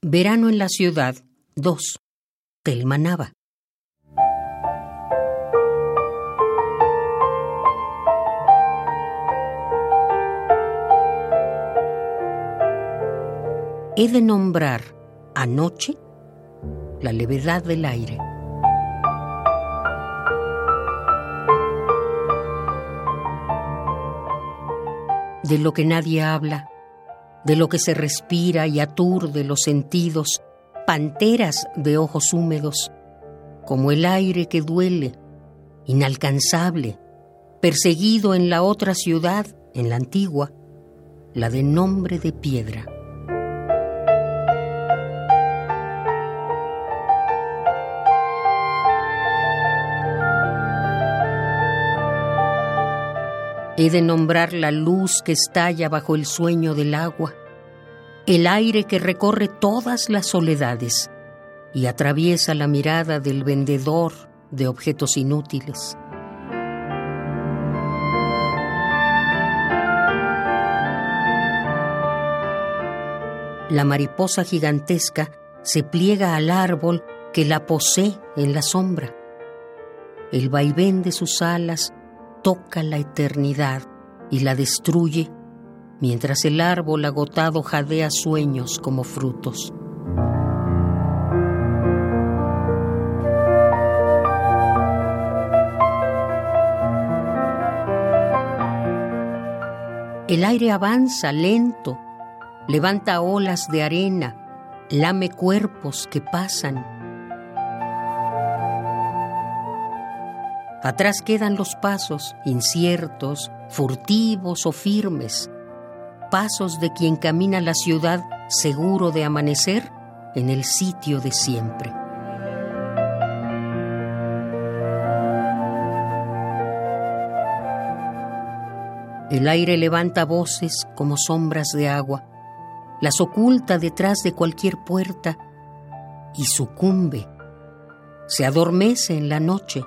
Verano en la ciudad 2. Telmanaba. He de nombrar anoche la levedad del aire. De lo que nadie habla de lo que se respira y aturde los sentidos, panteras de ojos húmedos, como el aire que duele, inalcanzable, perseguido en la otra ciudad, en la antigua, la de nombre de piedra. He de nombrar la luz que estalla bajo el sueño del agua, el aire que recorre todas las soledades y atraviesa la mirada del vendedor de objetos inútiles. La mariposa gigantesca se pliega al árbol que la posee en la sombra. El vaivén de sus alas toca la eternidad y la destruye, mientras el árbol agotado jadea sueños como frutos. El aire avanza lento, levanta olas de arena, lame cuerpos que pasan Atrás quedan los pasos, inciertos, furtivos o firmes, pasos de quien camina la ciudad seguro de amanecer en el sitio de siempre. El aire levanta voces como sombras de agua, las oculta detrás de cualquier puerta y sucumbe, se adormece en la noche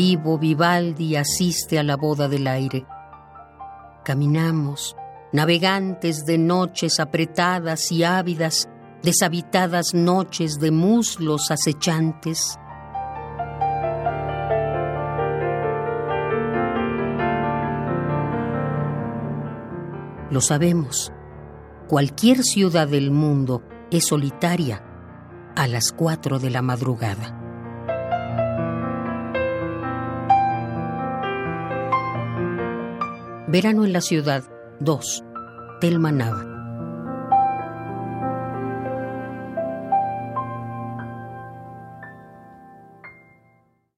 Vivo Vivaldi asiste a la boda del aire. Caminamos, navegantes de noches apretadas y ávidas, deshabitadas noches de muslos acechantes. Lo sabemos, cualquier ciudad del mundo es solitaria a las cuatro de la madrugada. Verano en la ciudad 2. Telma Nava.